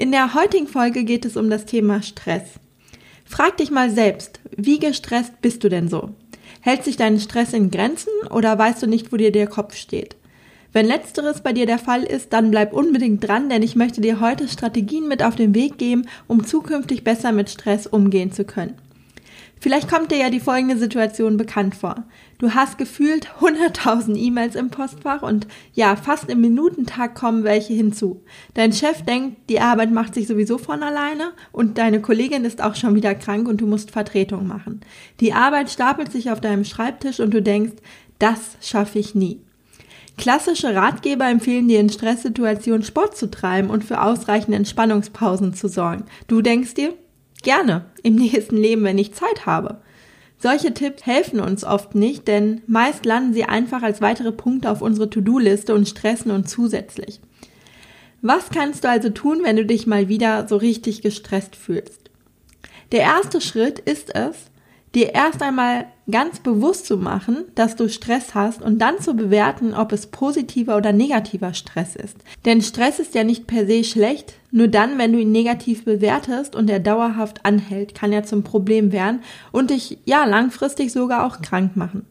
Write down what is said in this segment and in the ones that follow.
In der heutigen Folge geht es um das Thema Stress. Frag dich mal selbst, wie gestresst bist du denn so? Hält sich dein Stress in Grenzen oder weißt du nicht, wo dir der Kopf steht? Wenn letzteres bei dir der Fall ist, dann bleib unbedingt dran, denn ich möchte dir heute Strategien mit auf den Weg geben, um zukünftig besser mit Stress umgehen zu können. Vielleicht kommt dir ja die folgende Situation bekannt vor. Du hast gefühlt 100.000 E-Mails im Postfach und ja, fast im Minutentag kommen welche hinzu. Dein Chef denkt, die Arbeit macht sich sowieso von alleine und deine Kollegin ist auch schon wieder krank und du musst Vertretung machen. Die Arbeit stapelt sich auf deinem Schreibtisch und du denkst, das schaffe ich nie. Klassische Ratgeber empfehlen dir in Stresssituationen Sport zu treiben und für ausreichende Entspannungspausen zu sorgen. Du denkst dir, Gerne, im nächsten Leben, wenn ich Zeit habe. Solche Tipps helfen uns oft nicht, denn meist landen sie einfach als weitere Punkte auf unsere To-Do-Liste und stressen uns zusätzlich. Was kannst du also tun, wenn du dich mal wieder so richtig gestresst fühlst? Der erste Schritt ist es, dir erst einmal ganz bewusst zu machen, dass du Stress hast und dann zu bewerten, ob es positiver oder negativer Stress ist. Denn Stress ist ja nicht per se schlecht, nur dann, wenn du ihn negativ bewertest und er dauerhaft anhält, kann er zum Problem werden und dich ja langfristig sogar auch krank machen.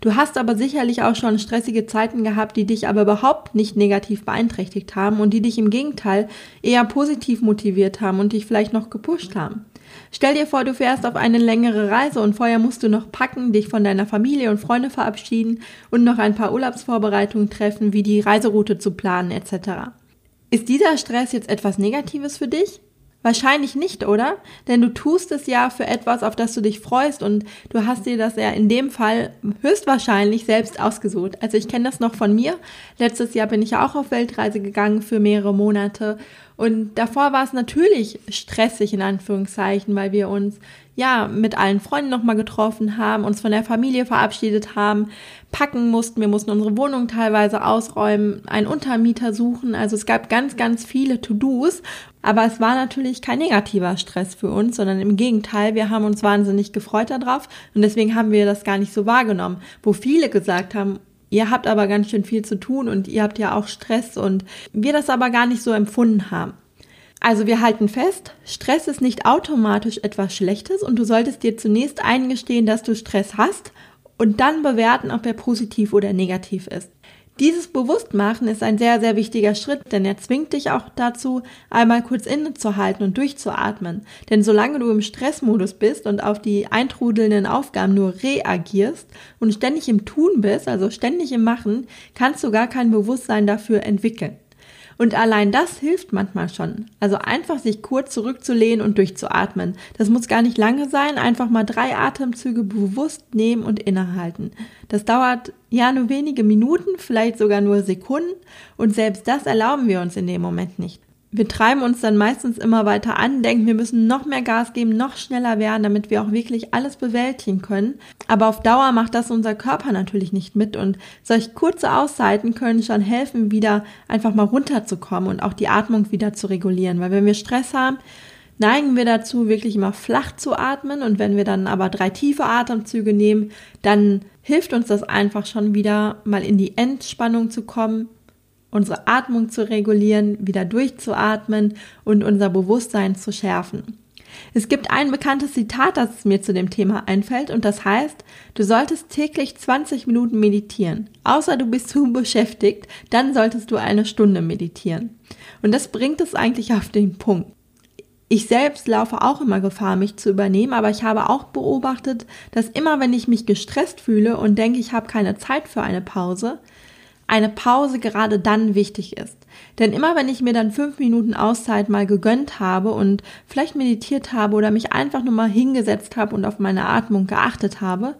Du hast aber sicherlich auch schon stressige Zeiten gehabt, die dich aber überhaupt nicht negativ beeinträchtigt haben und die dich im Gegenteil eher positiv motiviert haben und dich vielleicht noch gepusht haben. Stell dir vor, du fährst auf eine längere Reise und vorher musst du noch packen, dich von deiner Familie und Freunde verabschieden und noch ein paar Urlaubsvorbereitungen treffen, wie die Reiseroute zu planen etc. Ist dieser Stress jetzt etwas Negatives für dich? Wahrscheinlich nicht, oder? Denn du tust es ja für etwas, auf das du dich freust und du hast dir das ja in dem Fall höchstwahrscheinlich selbst ausgesucht. Also ich kenne das noch von mir. Letztes Jahr bin ich ja auch auf Weltreise gegangen für mehrere Monate und davor war es natürlich stressig in Anführungszeichen, weil wir uns ja mit allen Freunden nochmal getroffen haben, uns von der Familie verabschiedet haben, packen mussten, wir mussten unsere Wohnung teilweise ausräumen, einen Untermieter suchen. Also es gab ganz, ganz viele To-Dos, aber es war natürlich kein negativer Stress für uns, sondern im Gegenteil, wir haben uns wahnsinnig gefreut darauf und deswegen haben wir das gar nicht so wahrgenommen, wo viele gesagt haben, Ihr habt aber ganz schön viel zu tun und ihr habt ja auch Stress und wir das aber gar nicht so empfunden haben. Also wir halten fest, Stress ist nicht automatisch etwas Schlechtes und du solltest dir zunächst eingestehen, dass du Stress hast und dann bewerten, ob er positiv oder negativ ist. Dieses Bewusstmachen ist ein sehr, sehr wichtiger Schritt, denn er zwingt dich auch dazu, einmal kurz innezuhalten und durchzuatmen. Denn solange du im Stressmodus bist und auf die eintrudelnden Aufgaben nur reagierst und ständig im Tun bist, also ständig im Machen, kannst du gar kein Bewusstsein dafür entwickeln. Und allein das hilft manchmal schon. Also einfach sich kurz zurückzulehnen und durchzuatmen. Das muss gar nicht lange sein, einfach mal drei Atemzüge bewusst nehmen und innehalten. Das dauert ja nur wenige Minuten, vielleicht sogar nur Sekunden und selbst das erlauben wir uns in dem Moment nicht wir treiben uns dann meistens immer weiter an, denken, wir müssen noch mehr Gas geben, noch schneller werden, damit wir auch wirklich alles bewältigen können. Aber auf Dauer macht das unser Körper natürlich nicht mit und solch kurze Auszeiten können schon helfen, wieder einfach mal runterzukommen und auch die Atmung wieder zu regulieren. Weil wenn wir Stress haben, neigen wir dazu, wirklich immer flach zu atmen und wenn wir dann aber drei tiefe Atemzüge nehmen, dann hilft uns das einfach schon wieder mal in die Entspannung zu kommen, unsere Atmung zu regulieren, wieder durchzuatmen und unser Bewusstsein zu schärfen. Es gibt ein bekanntes Zitat, das mir zu dem Thema einfällt und das heißt, du solltest täglich 20 Minuten meditieren. Außer du bist zu beschäftigt, dann solltest du eine Stunde meditieren. Und das bringt es eigentlich auf den Punkt. Ich selbst laufe auch immer Gefahr, mich zu übernehmen, aber ich habe auch beobachtet, dass immer wenn ich mich gestresst fühle und denke, ich habe keine Zeit für eine Pause, eine Pause gerade dann wichtig ist. Denn immer wenn ich mir dann fünf Minuten Auszeit mal gegönnt habe und vielleicht meditiert habe oder mich einfach nur mal hingesetzt habe und auf meine Atmung geachtet habe,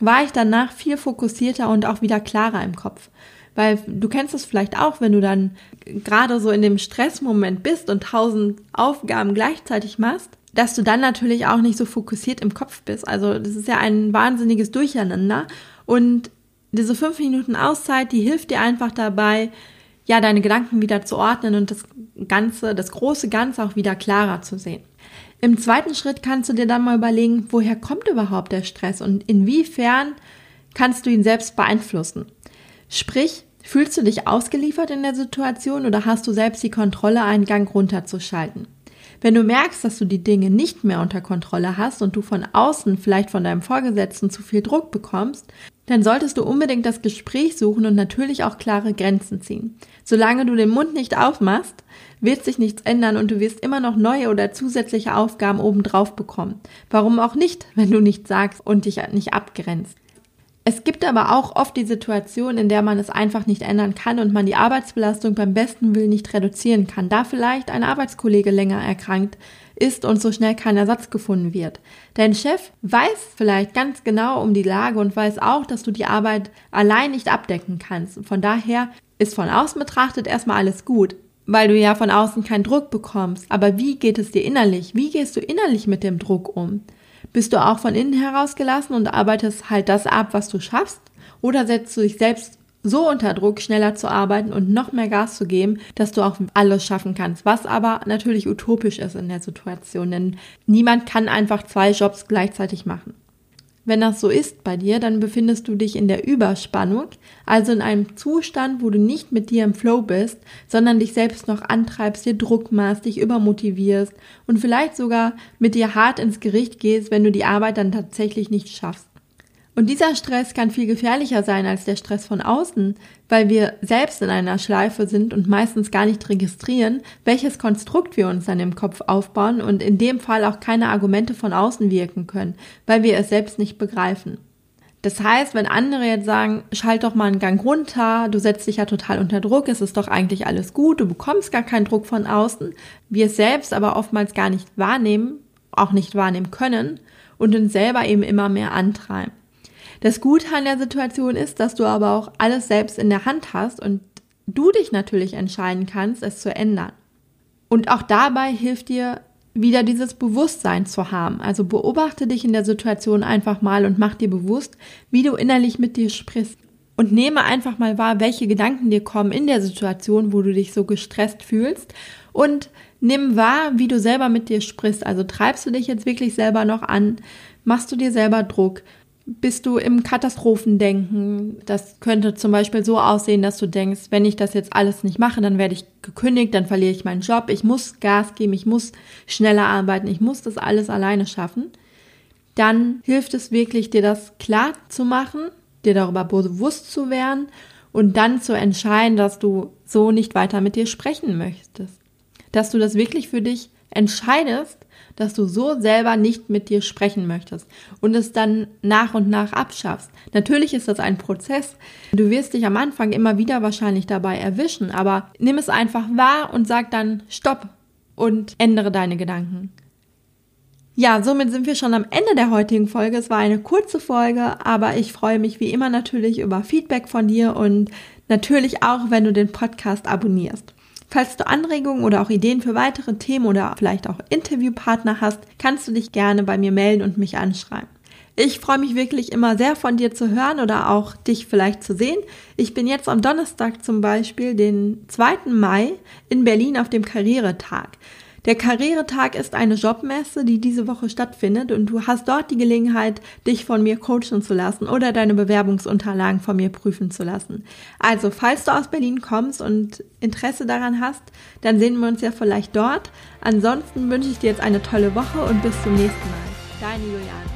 war ich danach viel fokussierter und auch wieder klarer im Kopf. Weil du kennst es vielleicht auch, wenn du dann gerade so in dem Stressmoment bist und tausend Aufgaben gleichzeitig machst, dass du dann natürlich auch nicht so fokussiert im Kopf bist. Also das ist ja ein wahnsinniges Durcheinander. Und diese fünf Minuten Auszeit, die hilft dir einfach dabei, ja, deine Gedanken wieder zu ordnen und das Ganze, das große Ganze auch wieder klarer zu sehen. Im zweiten Schritt kannst du dir dann mal überlegen, woher kommt überhaupt der Stress und inwiefern kannst du ihn selbst beeinflussen. Sprich, fühlst du dich ausgeliefert in der Situation oder hast du selbst die Kontrolle, einen Gang runterzuschalten? Wenn du merkst, dass du die Dinge nicht mehr unter Kontrolle hast und du von außen, vielleicht von deinem Vorgesetzten, zu viel Druck bekommst, dann solltest du unbedingt das Gespräch suchen und natürlich auch klare Grenzen ziehen. Solange du den Mund nicht aufmachst, wird sich nichts ändern und du wirst immer noch neue oder zusätzliche Aufgaben obendrauf bekommen. Warum auch nicht, wenn du nichts sagst und dich nicht abgrenzt? Es gibt aber auch oft die Situation, in der man es einfach nicht ändern kann und man die Arbeitsbelastung beim besten Willen nicht reduzieren kann, da vielleicht ein Arbeitskollege länger erkrankt ist und so schnell kein Ersatz gefunden wird. Dein Chef weiß vielleicht ganz genau um die Lage und weiß auch, dass du die Arbeit allein nicht abdecken kannst. Von daher ist von außen betrachtet erstmal alles gut, weil du ja von außen keinen Druck bekommst. Aber wie geht es dir innerlich? Wie gehst du innerlich mit dem Druck um? Bist du auch von innen herausgelassen und arbeitest halt das ab, was du schaffst? Oder setzt du dich selbst so unter Druck, schneller zu arbeiten und noch mehr Gas zu geben, dass du auch alles schaffen kannst, was aber natürlich utopisch ist in der Situation, denn niemand kann einfach zwei Jobs gleichzeitig machen. Wenn das so ist bei dir, dann befindest du dich in der Überspannung, also in einem Zustand, wo du nicht mit dir im Flow bist, sondern dich selbst noch antreibst, dir Druck machst, dich übermotivierst und vielleicht sogar mit dir hart ins Gericht gehst, wenn du die Arbeit dann tatsächlich nicht schaffst. Und dieser Stress kann viel gefährlicher sein als der Stress von außen, weil wir selbst in einer Schleife sind und meistens gar nicht registrieren, welches Konstrukt wir uns dann im Kopf aufbauen und in dem Fall auch keine Argumente von außen wirken können, weil wir es selbst nicht begreifen. Das heißt, wenn andere jetzt sagen, schalt doch mal einen Gang runter, du setzt dich ja total unter Druck, es ist doch eigentlich alles gut, du bekommst gar keinen Druck von außen, wir es selbst aber oftmals gar nicht wahrnehmen, auch nicht wahrnehmen können und uns selber eben immer mehr antreiben. Das Gute an der Situation ist, dass du aber auch alles selbst in der Hand hast und du dich natürlich entscheiden kannst, es zu ändern. Und auch dabei hilft dir wieder dieses Bewusstsein zu haben. Also beobachte dich in der Situation einfach mal und mach dir bewusst, wie du innerlich mit dir sprichst. Und nehme einfach mal wahr, welche Gedanken dir kommen in der Situation, wo du dich so gestresst fühlst. Und nimm wahr, wie du selber mit dir sprichst. Also treibst du dich jetzt wirklich selber noch an? Machst du dir selber Druck? Bist du im Katastrophendenken. Das könnte zum Beispiel so aussehen, dass du denkst, wenn ich das jetzt alles nicht mache, dann werde ich gekündigt, dann verliere ich meinen Job, ich muss Gas geben, ich muss schneller arbeiten, ich muss das alles alleine schaffen. Dann hilft es wirklich, dir das klar zu machen, dir darüber bewusst zu werden und dann zu entscheiden, dass du so nicht weiter mit dir sprechen möchtest. Dass du das wirklich für dich entscheidest dass du so selber nicht mit dir sprechen möchtest und es dann nach und nach abschaffst. Natürlich ist das ein Prozess. Du wirst dich am Anfang immer wieder wahrscheinlich dabei erwischen, aber nimm es einfach wahr und sag dann Stopp und ändere deine Gedanken. Ja, somit sind wir schon am Ende der heutigen Folge. Es war eine kurze Folge, aber ich freue mich wie immer natürlich über Feedback von dir und natürlich auch, wenn du den Podcast abonnierst. Falls du Anregungen oder auch Ideen für weitere Themen oder vielleicht auch Interviewpartner hast, kannst du dich gerne bei mir melden und mich anschreiben. Ich freue mich wirklich immer sehr von dir zu hören oder auch dich vielleicht zu sehen. Ich bin jetzt am Donnerstag zum Beispiel, den 2. Mai, in Berlin auf dem Karrieretag. Der Karrieretag ist eine Jobmesse, die diese Woche stattfindet und du hast dort die Gelegenheit, dich von mir coachen zu lassen oder deine Bewerbungsunterlagen von mir prüfen zu lassen. Also, falls du aus Berlin kommst und Interesse daran hast, dann sehen wir uns ja vielleicht dort. Ansonsten wünsche ich dir jetzt eine tolle Woche und bis zum nächsten Mal. Deine Juliane.